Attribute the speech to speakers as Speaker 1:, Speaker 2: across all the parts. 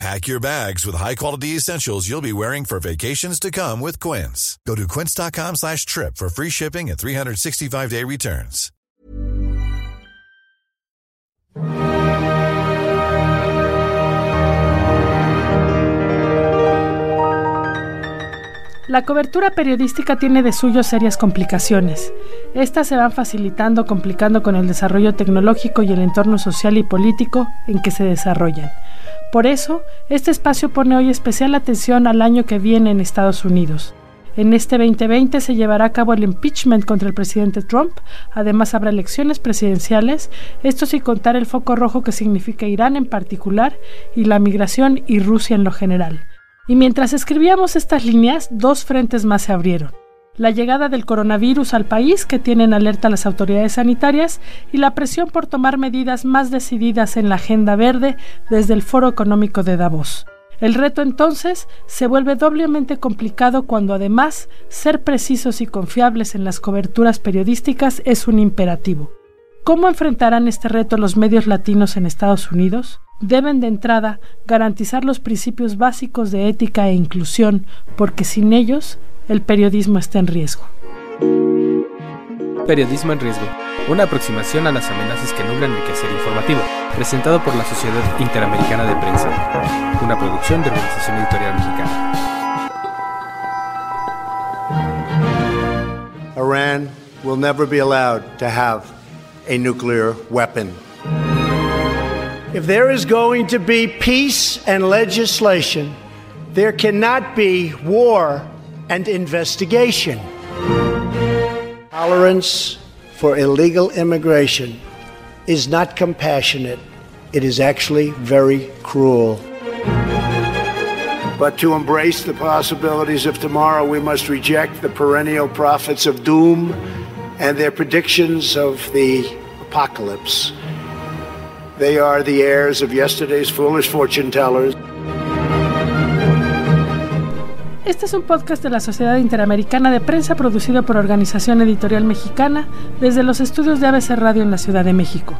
Speaker 1: Pack your bags with high-quality essentials you'll be wearing for vacations to come with Quince. Go to quince.com slash trip for free shipping and 365-day returns.
Speaker 2: La cobertura periodística tiene de suyo serias complicaciones. Estas se van facilitando, complicando con el desarrollo tecnológico y el entorno social y político en que se desarrollan. Por eso, este espacio pone hoy especial atención al año que viene en Estados Unidos. En este 2020 se llevará a cabo el impeachment contra el presidente Trump. Además habrá elecciones presidenciales, esto sin contar el foco rojo que significa Irán en particular y la migración y Rusia en lo general. Y mientras escribíamos estas líneas, dos frentes más se abrieron. La llegada del coronavirus al país, que tienen alerta las autoridades sanitarias, y la presión por tomar medidas más decididas en la agenda verde desde el Foro Económico de Davos. El reto entonces se vuelve doblemente complicado cuando además ser precisos y confiables en las coberturas periodísticas es un imperativo. ¿Cómo enfrentarán este reto los medios latinos en Estados Unidos? deben de entrada garantizar los principios básicos de ética e inclusión, porque sin ellos el periodismo está en riesgo.
Speaker 3: Periodismo en riesgo, una aproximación a las amenazas que nublan el quehacer informativo, presentado por la Sociedad Interamericana de Prensa, una producción de Organización Editorial Mexicana.
Speaker 4: Iran will never be allowed to have a nuclear weapon. If there is going to be peace and legislation, there cannot be war and investigation. Tolerance for illegal immigration is not compassionate, it is actually very cruel. But to embrace the possibilities of tomorrow, we must reject the perennial prophets of doom and their predictions of the apocalypse. They are the heirs of yesterday's foolish fortune tellers.
Speaker 2: Este es un podcast de la Sociedad Interamericana de Prensa producido por Organización Editorial Mexicana desde los estudios de ABC Radio en la Ciudad de México.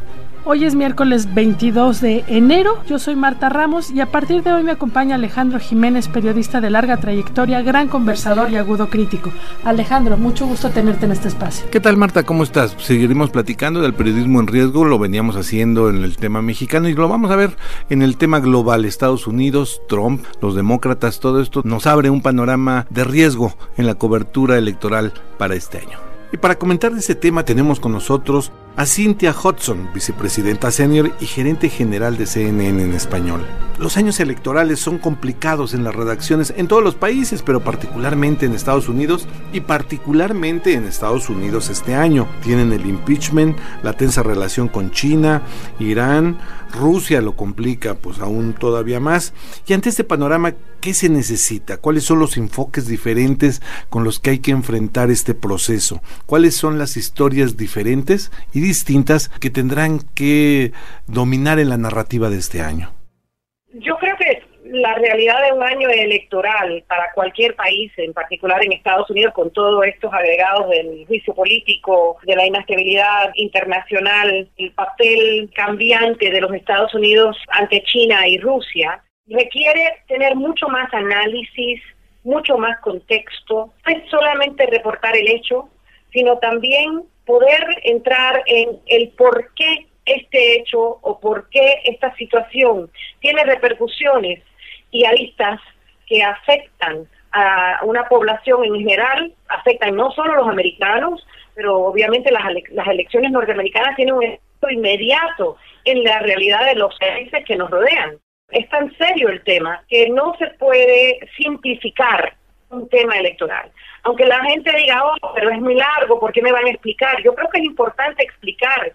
Speaker 2: Hoy es miércoles 22 de enero, yo soy Marta Ramos y a partir de hoy me acompaña Alejandro Jiménez, periodista de larga trayectoria, gran conversador y agudo crítico. Alejandro, mucho gusto tenerte en este espacio.
Speaker 5: ¿Qué tal Marta? ¿Cómo estás? Seguiremos platicando del periodismo en riesgo, lo veníamos haciendo en el tema mexicano y lo vamos a ver en el tema global, Estados Unidos, Trump, los demócratas, todo esto nos abre un panorama de riesgo en la cobertura electoral para este año. Y para comentar de ese tema tenemos con nosotros a Cynthia Hudson, vicepresidenta senior y gerente general de CNN en español. Los años electorales son complicados en las redacciones en todos los países, pero particularmente en Estados Unidos y particularmente en Estados Unidos este año. Tienen el impeachment, la tensa relación con China, Irán, Rusia lo complica pues aún todavía más. Y ante este panorama, ¿qué se necesita? ¿Cuáles son los enfoques diferentes con los que hay que enfrentar este proceso? ¿Cuáles son las historias diferentes y distintas que tendrán que dominar en la narrativa de este año?
Speaker 6: Yo creo que la realidad de un año electoral para cualquier país, en particular en Estados Unidos, con todos estos agregados del juicio político, de la inestabilidad internacional, el papel cambiante de los Estados Unidos ante China y Rusia, requiere tener mucho más análisis, mucho más contexto, no es solamente reportar el hecho, sino también poder entrar en el por qué este hecho o por qué esta situación tiene repercusiones y aristas que afectan a una población en general, afectan no solo a los americanos, pero obviamente las, las elecciones norteamericanas tienen un efecto inmediato en la realidad de los países que nos rodean. Es tan serio el tema que no se puede simplificar un tema electoral. Aunque la gente diga, oh, pero es muy largo, ¿por qué me van a explicar? Yo creo que es importante explicar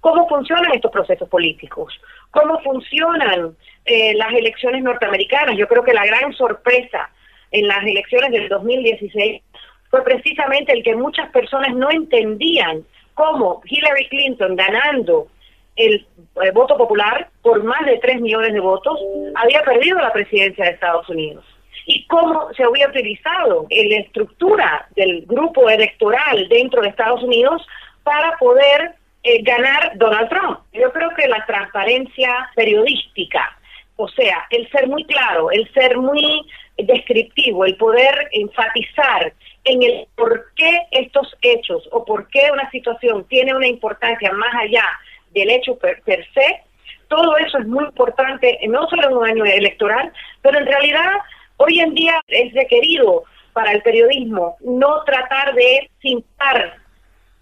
Speaker 6: cómo funcionan estos procesos políticos, cómo funcionan eh, las elecciones norteamericanas. Yo creo que la gran sorpresa en las elecciones del 2016 fue precisamente el que muchas personas no entendían cómo Hillary Clinton ganando el eh, voto popular por más de 3 millones de votos había perdido la presidencia de Estados Unidos y cómo se había utilizado la estructura del grupo electoral dentro de Estados Unidos para poder eh, ganar Donald Trump. Yo creo que la transparencia periodística, o sea, el ser muy claro, el ser muy descriptivo, el poder enfatizar en el por qué estos hechos o por qué una situación tiene una importancia más allá del hecho per se, todo eso es muy importante, no solo en un año electoral, pero en realidad hoy en día es requerido para el periodismo no tratar de cintar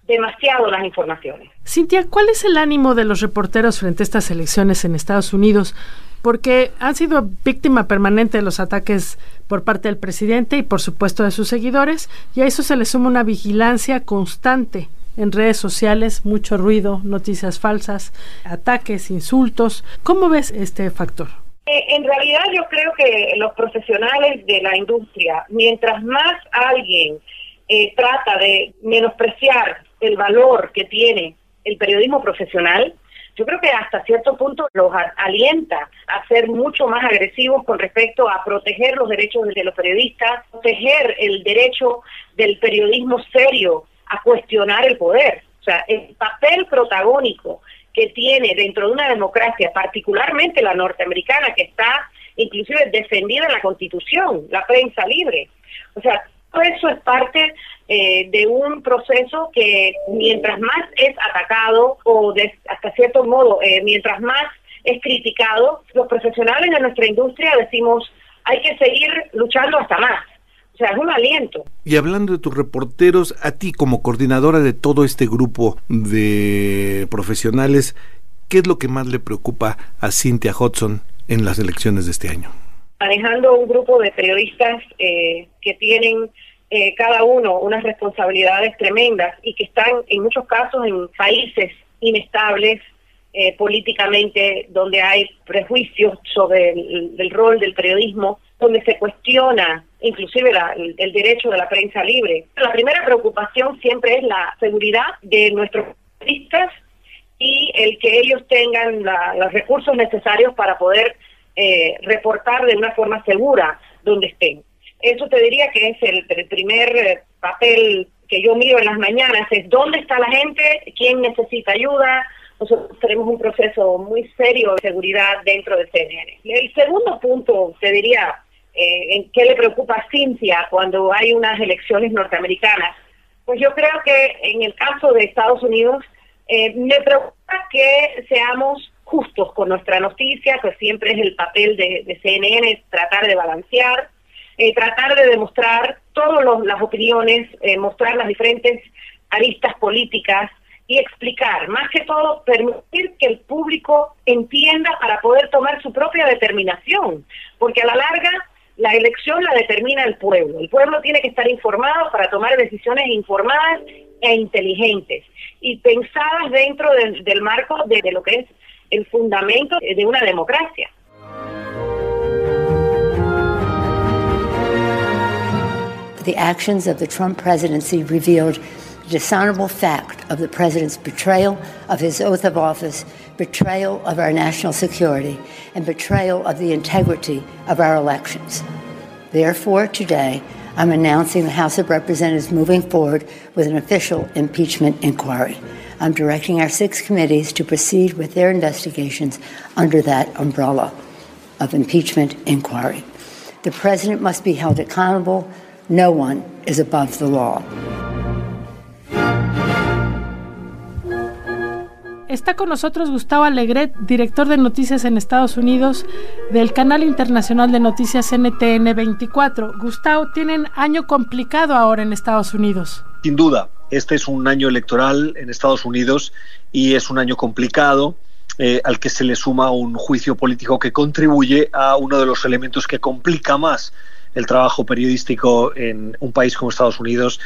Speaker 6: demasiado las informaciones.
Speaker 2: Cintia, ¿cuál es el ánimo de los reporteros frente a estas elecciones en Estados Unidos? Porque han sido víctima permanente de los ataques por parte del presidente y por supuesto de sus seguidores, y a eso se le suma una vigilancia constante en redes sociales, mucho ruido, noticias falsas, ataques, insultos. ¿Cómo ves este factor?
Speaker 6: Eh, en realidad yo creo que los profesionales de la industria, mientras más alguien eh, trata de menospreciar el valor que tiene el periodismo profesional, yo creo que hasta cierto punto los alienta a ser mucho más agresivos con respecto a proteger los derechos de los periodistas, proteger el derecho del periodismo serio a cuestionar el poder. O sea, el papel protagónico que tiene dentro de una democracia, particularmente la norteamericana, que está inclusive defendida en la Constitución, la prensa libre. O sea, todo eso es parte eh, de un proceso que mientras más es atacado o hasta cierto modo, eh, mientras más es criticado, los profesionales de nuestra industria decimos hay que seguir luchando hasta más. O sea, es un aliento.
Speaker 5: Y hablando de tus reporteros, a ti como coordinadora de todo este grupo de profesionales, ¿qué es lo que más le preocupa a Cynthia Hudson en las elecciones de este año?
Speaker 6: manejando un grupo de periodistas eh, que tienen eh, cada uno unas responsabilidades tremendas y que están en muchos casos en países inestables eh, políticamente, donde hay prejuicios sobre el, rol del periodismo, donde se cuestiona inclusive el, derecho de la prensa libre. La primera preocupación siempre es la seguridad de nuestros periodistas y el que ellos tengan los recursos necesarios para poder eh, reportar de una forma segura donde estén. Eso te diría que es el, primer eh, papel que yo miro en las mañanas, es dónde está la gente, quién necesita ayuda. Nosotros tenemos un proceso muy serio de seguridad dentro de CNN. El segundo punto, te diría, eh, en qué le preocupa a Cintia cuando hay unas elecciones norteamericanas. Pues yo creo que en el caso de Estados Unidos, me preocupa que seamos justos con nuestra noticia, que siempre es el papel de, CNN, tratar de balancear, eh, tratar de demostrar todas las opiniones, eh, mostrar las diferentes aristas políticas y explicar, más que todo, permitir que el público entienda para poder tomar su propia determinación, porque a la larga la elección la determina el pueblo. El pueblo tiene que estar informado para tomar decisiones informadas e inteligentes y pensadas dentro del marco de, lo que es el fundamento de una democracia.
Speaker 7: The actions of the Trump presidency revealed the dishonorable fact of the president's betrayal of his oath of office, betrayal of our national security, and betrayal of the integrity of our elections. Therefore, today, I'm announcing the House of Representatives moving forward with an official impeachment inquiry. I'm directing our six committees to proceed with their investigations under that umbrella of impeachment inquiry. The president must be held accountable. No one is above the law.
Speaker 2: Está con nosotros Gustavo Alegret, director de noticias en Estados Unidos del canal internacional de noticias NTN 24. Gustavo, tienen año complicado ahora en Estados Unidos.
Speaker 8: Sin duda, este es un año electoral en Estados Unidos y es un año complicado. Eh, al que se le suma un juicio político que contribuye a uno de los elementos que complica más el trabajo periodístico en un país como Estados Unidos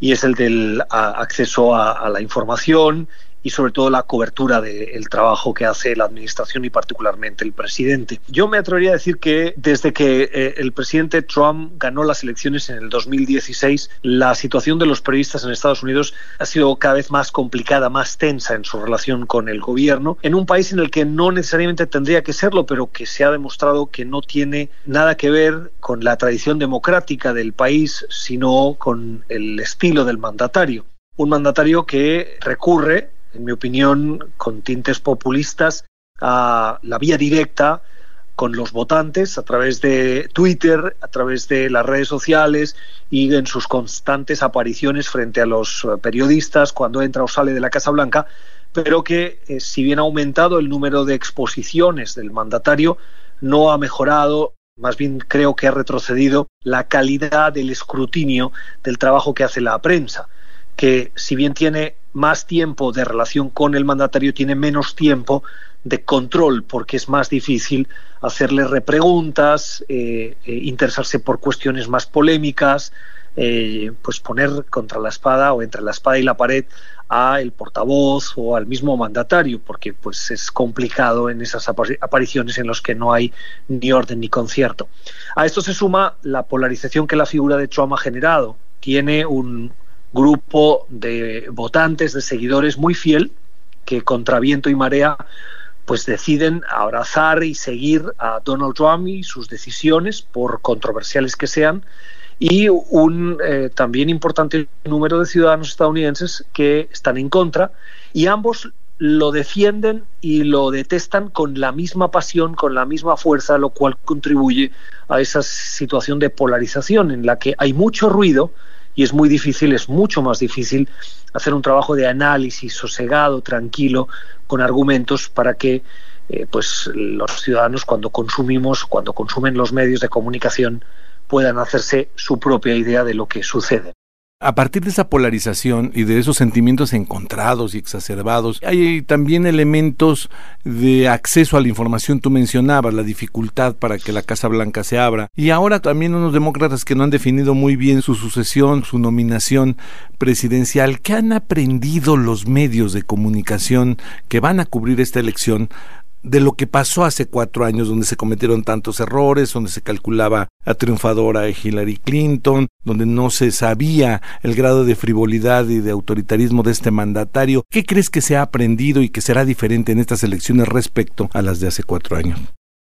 Speaker 8: y es el del acceso a, la información y sobre todo la cobertura del trabajo que hace la administración y particularmente el presidente. Yo me atrevería a decir que desde que eh, el presidente Trump ganó las elecciones en el 2016, la situación de los periodistas en Estados Unidos ha sido cada vez más complicada, más tensa en su relación con el gobierno, en un país en el que no necesariamente tendría que serlo, pero que se ha demostrado que no tiene nada que ver con la tradición democrática del país, sino con el estilo del mandatario. Un mandatario que recurre en mi opinión, con tintes populistas a la vía directa con los votantes a través de Twitter, a través de las redes sociales y en sus constantes apariciones frente a los eh, periodistas cuando entra o sale de la Casa Blanca, pero que eh, si bien ha aumentado el número de exposiciones del mandatario, no ha mejorado, más bien creo que ha retrocedido la calidad del escrutinio del trabajo que hace la prensa que si bien tiene más tiempo de relación con el mandatario, tiene menos tiempo de control, porque es más difícil hacerle repreguntas, eh, eh, interesarse por cuestiones más polémicas, eh, pues poner contra la espada o entre la espada y la pared a el portavoz o al mismo mandatario, porque pues es complicado en esas apariciones en las que no hay ni orden ni concierto. A esto se suma la polarización que la figura de Trump ha generado. Tiene un, grupo de votantes, de seguidores muy fiel, que contra viento y marea pues deciden abrazar y seguir a Donald Trump y sus decisiones, por controversiales que sean, y un eh, también importante número de ciudadanos estadounidenses que están en contra, y ambos lo defienden y lo detestan con la misma pasión, con la misma fuerza, lo cual contribuye a esa situación de polarización en la que hay mucho ruido, y es muy difícil, es mucho más difícil hacer un trabajo de análisis sosegado, tranquilo, con argumentos para que eh, pues los ciudadanos cuando consumimos, cuando consumen los medios de comunicación puedan hacerse su propia idea de lo que sucede.
Speaker 5: A partir de esa polarización y de esos sentimientos encontrados y exacerbados, hay también elementos de acceso a la información. Tú mencionabas la dificultad para que la Casa Blanca se abra. Y ahora también unos demócratas que no han definido muy bien su sucesión, su nominación presidencial. ¿Qué han aprendido los medios de comunicación que van a cubrir esta elección de lo que pasó hace cuatro años, donde se cometieron tantos errores, donde se calculaba a triunfadora Hillary Clinton, donde no se sabía el grado de frivolidad y de autoritarismo de este mandatario. ¿Qué crees que se ha aprendido y que será diferente en estas elecciones respecto a las de hace cuatro años?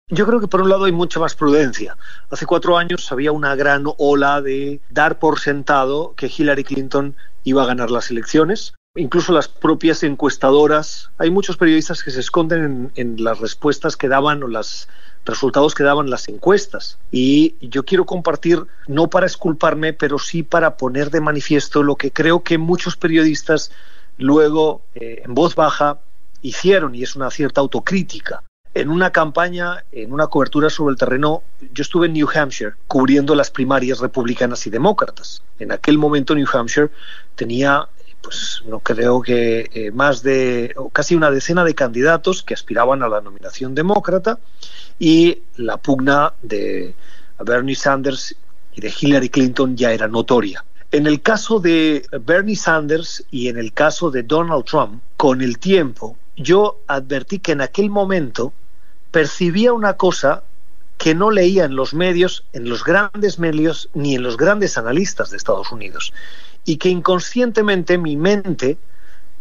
Speaker 8: Yo creo que por un lado hay mucha más prudencia. Hace cuatro años había una gran ola de dar por sentado que Hillary Clinton iba a ganar las elecciones incluso las propias encuestadoras. Hay muchos periodistas que se esconden en, las respuestas que daban o los resultados que daban las encuestas. Y yo quiero compartir, no para esculparme, pero sí para poner de manifiesto lo que creo que muchos periodistas luego, eh, en voz baja, hicieron, y es una cierta autocrítica. En una campaña, en una cobertura sobre el terreno, yo estuve en New Hampshire cubriendo las primarias republicanas y demócratas. En aquel momento New Hampshire tenía pues no creo que eh, más de casi una decena de candidatos que aspiraban a la nominación demócrata y la pugna de Bernie Sanders y de Hillary Clinton ya era notoria. En el caso de Bernie Sanders y en el caso de Donald Trump, con el tiempo, yo advertí que en aquel momento percibía una cosa que no leía en los medios, en los grandes medios, ni en los grandes analistas de Estados Unidos y que inconscientemente mi mente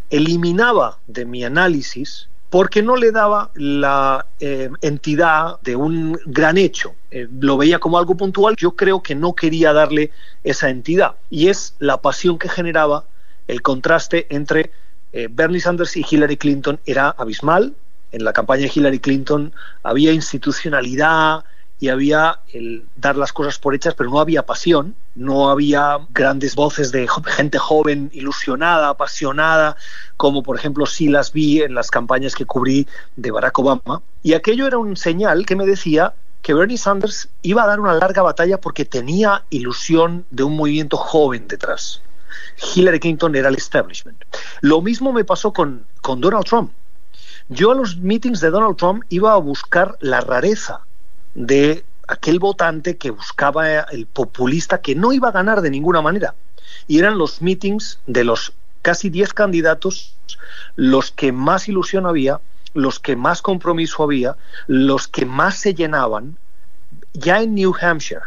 Speaker 8: eliminaba de mi análisis porque no le daba la eh, entidad de un gran hecho. Eh, lo veía como algo puntual, yo creo que no quería darle esa entidad. Y es la pasión que generaba el contraste entre eh, Bernie Sanders y Hillary Clinton era abismal. En la campaña de Hillary Clinton había institucionalidad, y había el dar las cosas por hechas, pero no había pasión, no había grandes voces de gente joven, ilusionada, apasionada, como por ejemplo sí las vi en las campañas que cubrí de Barack Obama. Y aquello era un señal que me decía que Bernie Sanders iba a dar una larga batalla porque tenía ilusión de un movimiento joven detrás. Hillary Clinton era el establishment. Lo mismo me pasó con, con Donald Trump. Yo a los meetings de Donald Trump iba a buscar la rareza de aquel votante que buscaba el populista que no iba a ganar de ninguna manera. Y eran los meetings de los casi 10 candidatos, los que más ilusión había, los que más compromiso había, los que más se llenaban, ya en New Hampshire,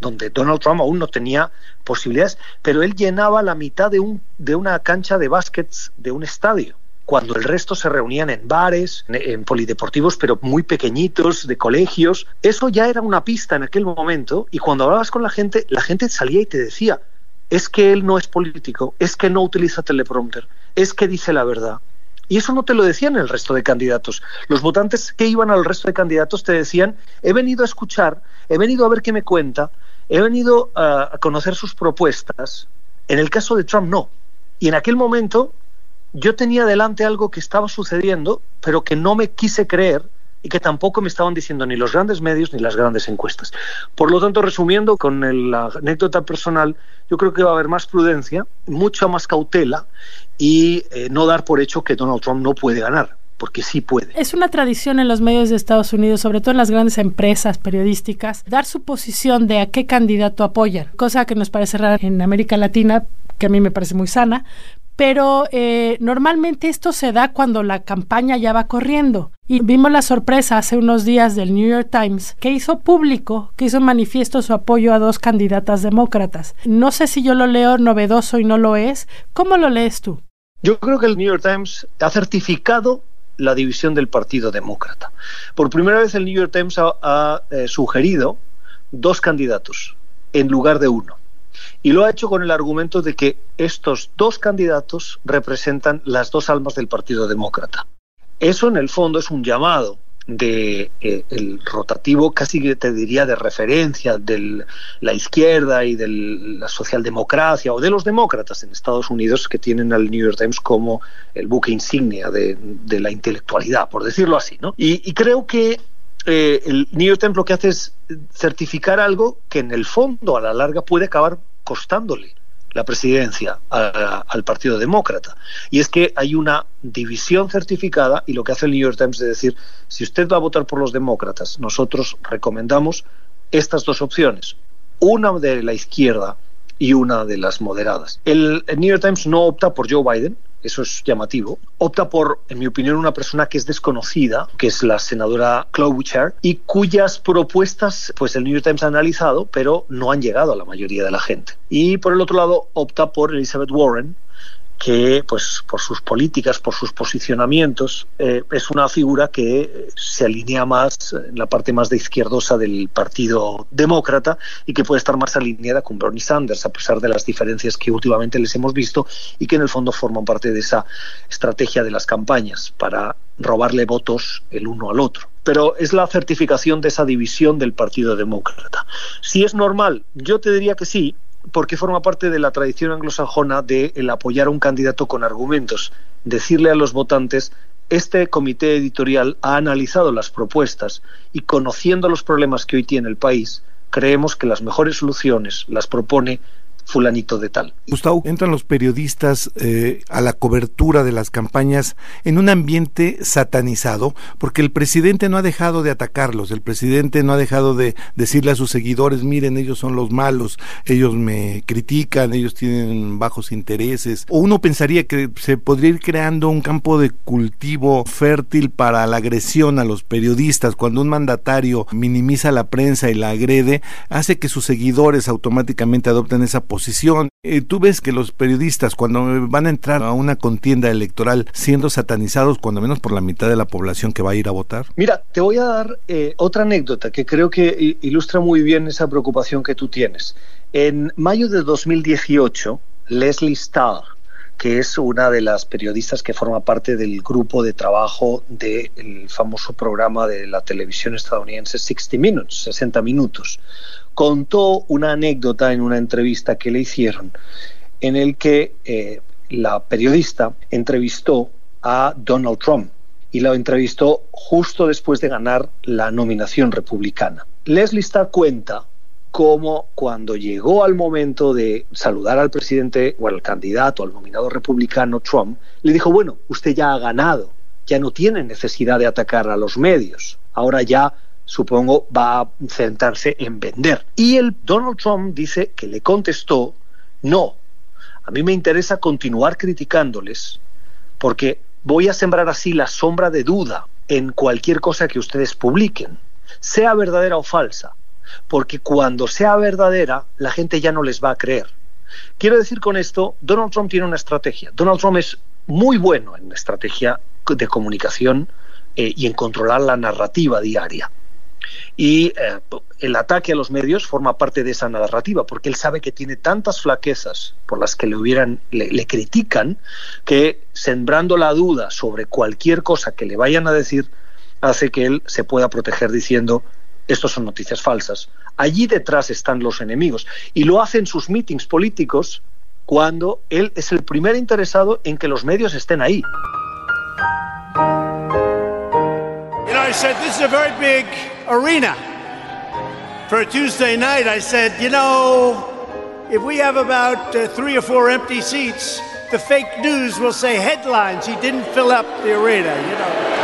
Speaker 8: donde Donald Trump aún no tenía posibilidades, pero él llenaba la mitad de, un, de una cancha de básquets de un estadio cuando el resto se reunían en bares, en polideportivos, pero muy pequeñitos, de colegios. Eso ya era una pista en aquel momento y cuando hablabas con la gente, la gente salía y te decía, es que él no es político, es que no utiliza teleprompter, es que dice la verdad. Y eso no te lo decían el resto de candidatos. Los votantes que iban al resto de candidatos te decían, he venido a escuchar, he venido a ver qué me cuenta, he venido a conocer sus propuestas. En el caso de Trump no. Y en aquel momento yo tenía delante algo que estaba sucediendo, pero que no me quise creer y que tampoco me estaban diciendo ni los grandes medios ni las grandes encuestas. Por lo tanto, resumiendo con la anécdota personal, yo creo que va a haber más prudencia, mucha más cautela y eh, no dar por hecho que Donald Trump no puede ganar porque sí puede.
Speaker 2: Es una tradición en los medios de Estados Unidos, sobre todo en las grandes empresas periodísticas, dar su posición de a qué candidato apoyan, cosa que nos parece rara en América Latina, que a mí me parece muy sana, pero eh, normalmente esto se da cuando la campaña ya va corriendo. Y vimos la sorpresa hace unos días del New York Times, que hizo público, que hizo manifiesto su apoyo a dos candidatas demócratas. No sé si yo lo leo novedoso y no lo es. ¿Cómo lo lees tú?
Speaker 8: Yo creo que el New York Times ha certificado la división del Partido Demócrata. Por primera vez el New York Times ha, eh, sugerido dos candidatos en lugar de uno. Y lo ha hecho con el argumento de que estos dos candidatos representan las dos almas del Partido Demócrata. Eso en el fondo es un llamado de eh, el rotativo casi que te diría de referencia de la izquierda y de la socialdemocracia o de los demócratas en Estados Unidos que tienen al New York Times como el buque insignia de, la intelectualidad, por decirlo así. ¿no? Y, creo que eh, el New York Times lo que hace es certificar algo que en el fondo a la larga puede acabar costándole la presidencia al Partido Demócrata. Y es que hay una división certificada y lo que hace el New York Times es decir, si usted va a votar por los demócratas, nosotros recomendamos estas dos opciones, una de la izquierda y una de las moderadas. El New York Times no opta por Joe Biden, eso es llamativo, opta por, en mi opinión, una persona que es desconocida, que es la senadora Klobuchar, y cuyas propuestas pues el New York Times ha analizado, pero no han llegado a la mayoría de la gente. Y por el otro lado, opta por Elizabeth Warren, que pues por sus políticas, por sus posicionamientos, eh, es una figura que se alinea más en la parte más de izquierdosa del Partido Demócrata y que puede estar más alineada con Bernie Sanders, a pesar de las diferencias que últimamente les hemos visto y que en el fondo forman parte de esa estrategia de las campañas para robarle votos el uno al otro. Pero es la certificación de esa división del Partido Demócrata. Si es normal, yo te diría que sí, porque forma parte de la tradición anglosajona de el apoyar a un candidato con argumentos, decirle a los votantes este comité editorial ha analizado las propuestas y conociendo los problemas que hoy tiene el país, creemos que las mejores soluciones las propone fulanito de tal.
Speaker 5: Gustavo, entran los periodistas eh, a la cobertura de las campañas en un ambiente satanizado, porque el presidente no ha dejado de atacarlos, el presidente no ha dejado de decirle a sus seguidores, miren, ellos son los malos, ellos me critican, ellos tienen bajos intereses. O uno pensaría que se podría ir creando un campo de cultivo fértil para la agresión a los periodistas, cuando un mandatario minimiza la prensa y la agrede, hace que sus seguidores automáticamente adopten esa posición posición. Eh, ¿Tú ves que los periodistas cuando van a entrar a una contienda electoral siendo satanizados cuando menos por la mitad de la población que va a ir a votar?
Speaker 8: Mira, te voy a dar eh, otra anécdota que creo que ilustra muy bien esa preocupación que tú tienes. En mayo de 2018, Leslie Starr, que es una de las periodistas que forma parte del grupo de trabajo del famoso programa de la televisión estadounidense 60 Minutes, 60 minutos, contó una anécdota en una entrevista que le hicieron en el que eh, la periodista entrevistó a Donald Trump y lo entrevistó justo después de ganar la nominación republicana. Leslie Starr cuenta cómo cuando llegó al momento de saludar al presidente o al candidato, al nominado republicano Trump, le dijo, bueno, usted ya ha ganado, ya no tiene necesidad de atacar a los medios, ahora ya supongo, va a centrarse en vender. Y el Donald Trump dice que le contestó, no, A mí me interesa continuar criticándoles porque voy a sembrar así la sombra de duda en cualquier cosa que ustedes publiquen, sea verdadera o falsa, porque cuando sea verdadera la gente ya no les va a creer. Quiero decir con esto, Donald Trump tiene una estrategia. Donald Trump es muy bueno en estrategia de comunicación eh, y en controlar la narrativa diaria. Y eh, el ataque a los medios forma parte de esa narrativa, porque él sabe que tiene tantas flaquezas por las que le hubieran, le, critican, que sembrando la duda sobre cualquier cosa que le vayan a decir, hace que él se pueda proteger diciendo estos son noticias falsas. Allí detrás están los enemigos. Y lo hace en sus meetings políticos cuando él es el primer interesado en que los medios estén ahí.
Speaker 4: Arena for a Tuesday night. I said, you know, if we have about uh, three or four empty seats, the fake news will say headlines. He didn't fill up the arena, you know.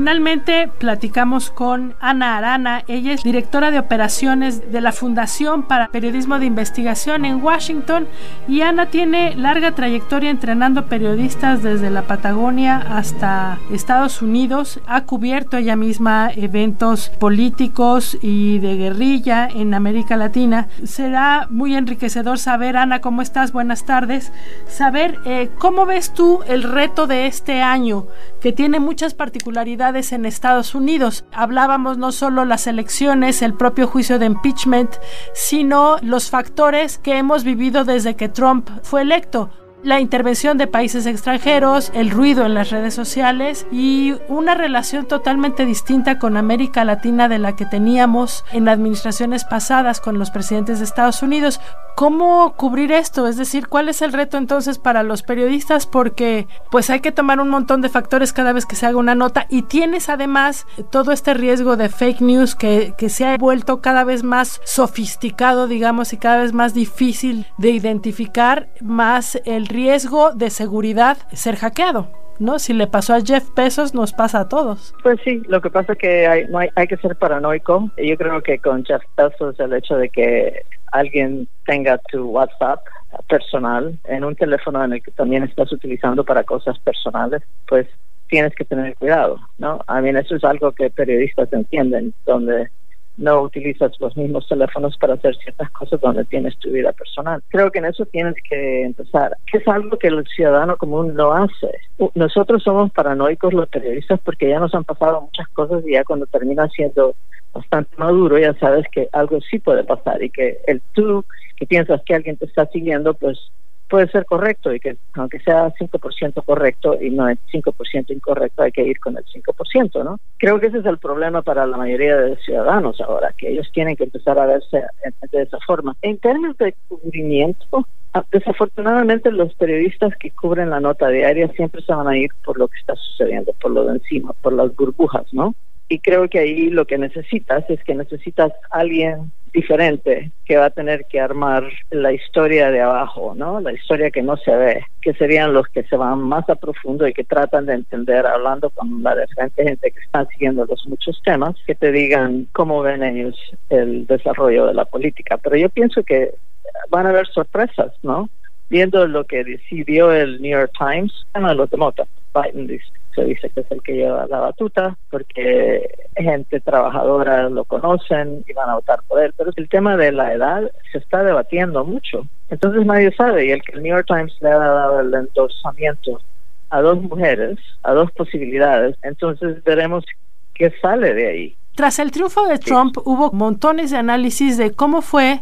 Speaker 2: Finalmente platicamos con Ana Arana, ella es directora de operaciones de la Fundación para Periodismo de Investigación en Washington y Ana tiene larga trayectoria entrenando periodistas desde la Patagonia hasta Estados Unidos, ha cubierto ella misma eventos políticos y de guerrilla en América Latina. Será muy enriquecedor saber, Ana, ¿cómo estás? Buenas tardes. Saber eh, cómo ves tú el reto de este año, que tiene muchas particularidades en Estados Unidos. Hablábamos no solo las elecciones, el propio juicio de impeachment, sino los factores que hemos vivido desde que Trump fue electo la intervención de países extranjeros, el ruido en las redes sociales y una relación totalmente distinta con América Latina de la que teníamos en administraciones pasadas con los presidentes de Estados Unidos. ¿Cómo cubrir esto? Es decir, ¿cuál es el reto entonces para los periodistas? Porque pues hay que tomar un montón de factores cada vez que se haga una nota y tienes además todo este riesgo de fake news que, que se ha vuelto cada vez más sofisticado, digamos, y cada vez más difícil de identificar, más el riesgo de seguridad ser hackeado. ¿No? Si le pasó a Jeff Bezos, nos pasa a todos.
Speaker 9: Pues sí, lo que pasa es que hay, hay, hay que ser paranoico. Yo creo que con Jeff Bezos el hecho de que alguien tenga tu WhatsApp personal en un teléfono en el que también estás utilizando para cosas personales, pues tienes que tener cuidado, ¿no? A mí eso es algo que periodistas entienden, donde no utilizas los mismos teléfonos para hacer ciertas cosas donde tienes tu vida personal. Creo que en eso tienes que empezar, que es algo que el ciudadano común no hace. Nosotros somos paranoicos los periodistas porque ya nos han pasado muchas cosas y ya cuando termina siendo bastante maduro, ya sabes que algo sí puede pasar y que el tú que piensas que alguien te está siguiendo, pues puede ser correcto y que aunque sea 5% correcto y no el 5% incorrecto, hay que ir con el 5%, ¿no? Creo que ese es el problema para la mayoría de ciudadanos ahora, que ellos tienen que empezar a verse de esa forma. En términos de cubrimiento, ah, desafortunadamente los periodistas que cubren la nota diaria siempre se van a ir por lo que está sucediendo, por lo de encima, por las burbujas, ¿no? y creo que ahí lo que necesitas es que necesitas alguien diferente que va a tener que armar la historia de abajo, ¿no? La historia que no se ve, que serían los que se van más a profundo y que tratan de entender, hablando con la diferente gente que están siguiendo los muchos temas, que te digan cómo ven ellos el desarrollo de la política. Pero yo pienso que van a haber sorpresas, ¿no? Viendo lo que decidió el New York Times, bueno, lo tomó Biden se dice que es el que lleva la batuta, porque gente trabajadora lo conocen y van a votar por él. Pero el tema de la edad se está debatiendo mucho. Entonces nadie sabe, y el que el New York Times le ha dado el endorsamiento a dos mujeres, a dos posibilidades, entonces veremos qué sale de ahí.
Speaker 2: Tras el triunfo de Trump hubo montones de análisis de cómo fue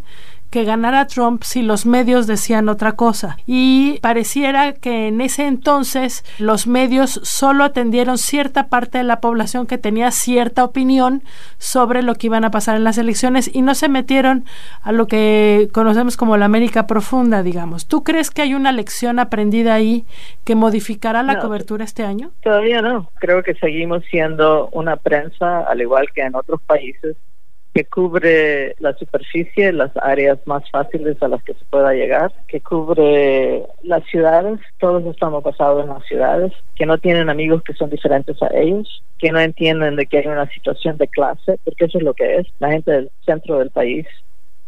Speaker 2: que ganara Trump si los medios decían otra cosa. Y pareciera que en ese entonces los medios solo atendieron cierta parte de la población que tenía cierta opinión sobre lo que iban a pasar en las elecciones y no se metieron a lo que conocemos como la América profunda, digamos. ¿Tú crees que hay una lección aprendida ahí que modificará la cobertura este año?
Speaker 9: Todavía no. Creo que seguimos siendo una prensa, al igual que en otros países, que cubre la superficie, las áreas más fáciles a las que se pueda llegar, que cubre las ciudades, todos estamos basados en las ciudades, que no tienen amigos que son diferentes a ellos, que no entienden de que hay una situación de clase, porque eso es lo que es, la gente del centro del país,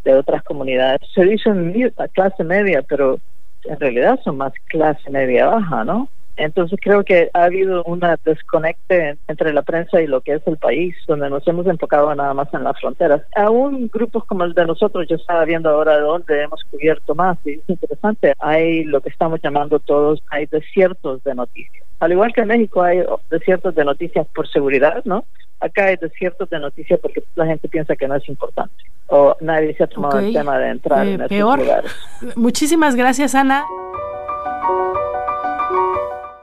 Speaker 9: de otras comunidades, se dicen clase media, pero en realidad son más clase media baja, ¿no? Entonces creo que ha habido una desconecte entre la prensa y lo que es el país, donde nos hemos enfocado nada más en las fronteras. Aún grupos como el de nosotros, yo estaba viendo ahora de dónde hemos cubierto más y es interesante. Hay lo que estamos llamando todos, hay desiertos de noticias. Al igual que en México hay desiertos de noticias por seguridad, ¿no? Acá hay desiertos de noticias porque la gente piensa que no es importante o nadie se ha tomado el tema de entrar eh, en peor. lugares.
Speaker 2: Muchísimas gracias, Ana.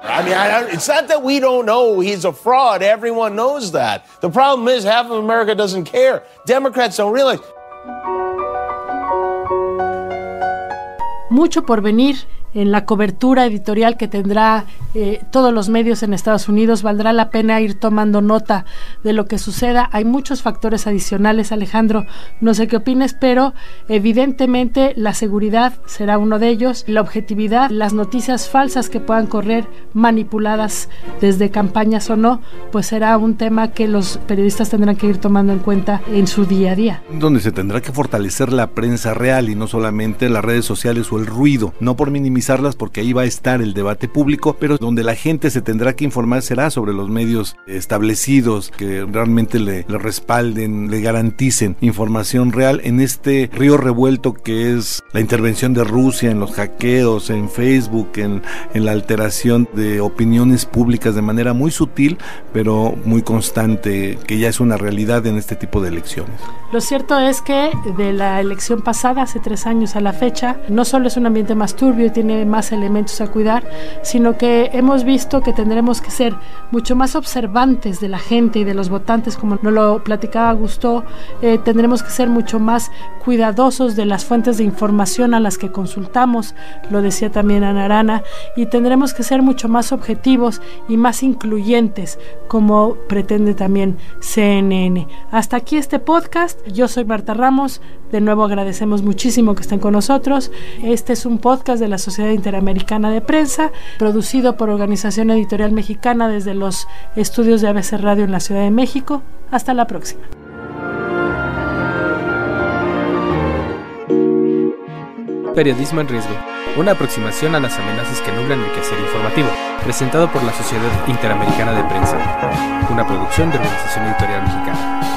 Speaker 10: I mean, I, it's not that we don't know he's a fraud. Everyone knows that. The problem is half of America doesn't care. Democrats don't realize.
Speaker 2: Mucho por venir en la cobertura editorial que tendrá eh, todos los medios en Estados Unidos. Valdrá la pena ir tomando nota de lo que suceda. Hay muchos factores adicionales, Alejandro. No sé qué opines, pero evidentemente la seguridad será uno de ellos. La objetividad, las noticias falsas que puedan correr manipuladas desde campañas o no, pues será un tema que los periodistas tendrán que ir tomando en cuenta en su día a día.
Speaker 5: Donde se tendrá que fortalecer la prensa real y no solamente las redes sociales o el ruido, no por minimizar porque ahí va a estar el debate público, pero donde la gente se tendrá que informar será sobre los medios establecidos que realmente le, respalden, le garanticen información real en este río revuelto que es la intervención de Rusia en los hackeos, en Facebook, en, en la alteración de opiniones públicas de manera muy sutil, pero muy constante, que ya es una realidad en este tipo de elecciones.
Speaker 2: Lo cierto es que de la elección pasada, hace tres años a la fecha, no solo es un ambiente más turbio y más elementos a cuidar, sino que hemos visto que tendremos que ser mucho más observantes de la gente y de los votantes, como nos lo platicaba Gusto, eh, tendremos que ser mucho más cuidadosos de las fuentes de información a las que consultamos, lo decía también Ana Arana, y tendremos que ser mucho más objetivos y más incluyentes, como pretende también CNN. Hasta aquí este podcast, yo soy Marta Ramos, de nuevo agradecemos muchísimo que estén con nosotros. Este es un podcast de la Sociedad Interamericana de Prensa, producido por Organización Editorial Mexicana desde los estudios de ABC Radio en la Ciudad de México. Hasta la próxima.
Speaker 3: Periodismo en riesgo. Una aproximación a las amenazas que nublan el quehacer informativo. Presentado por la Sociedad Interamericana de Prensa. Una producción de Organización Editorial Mexicana.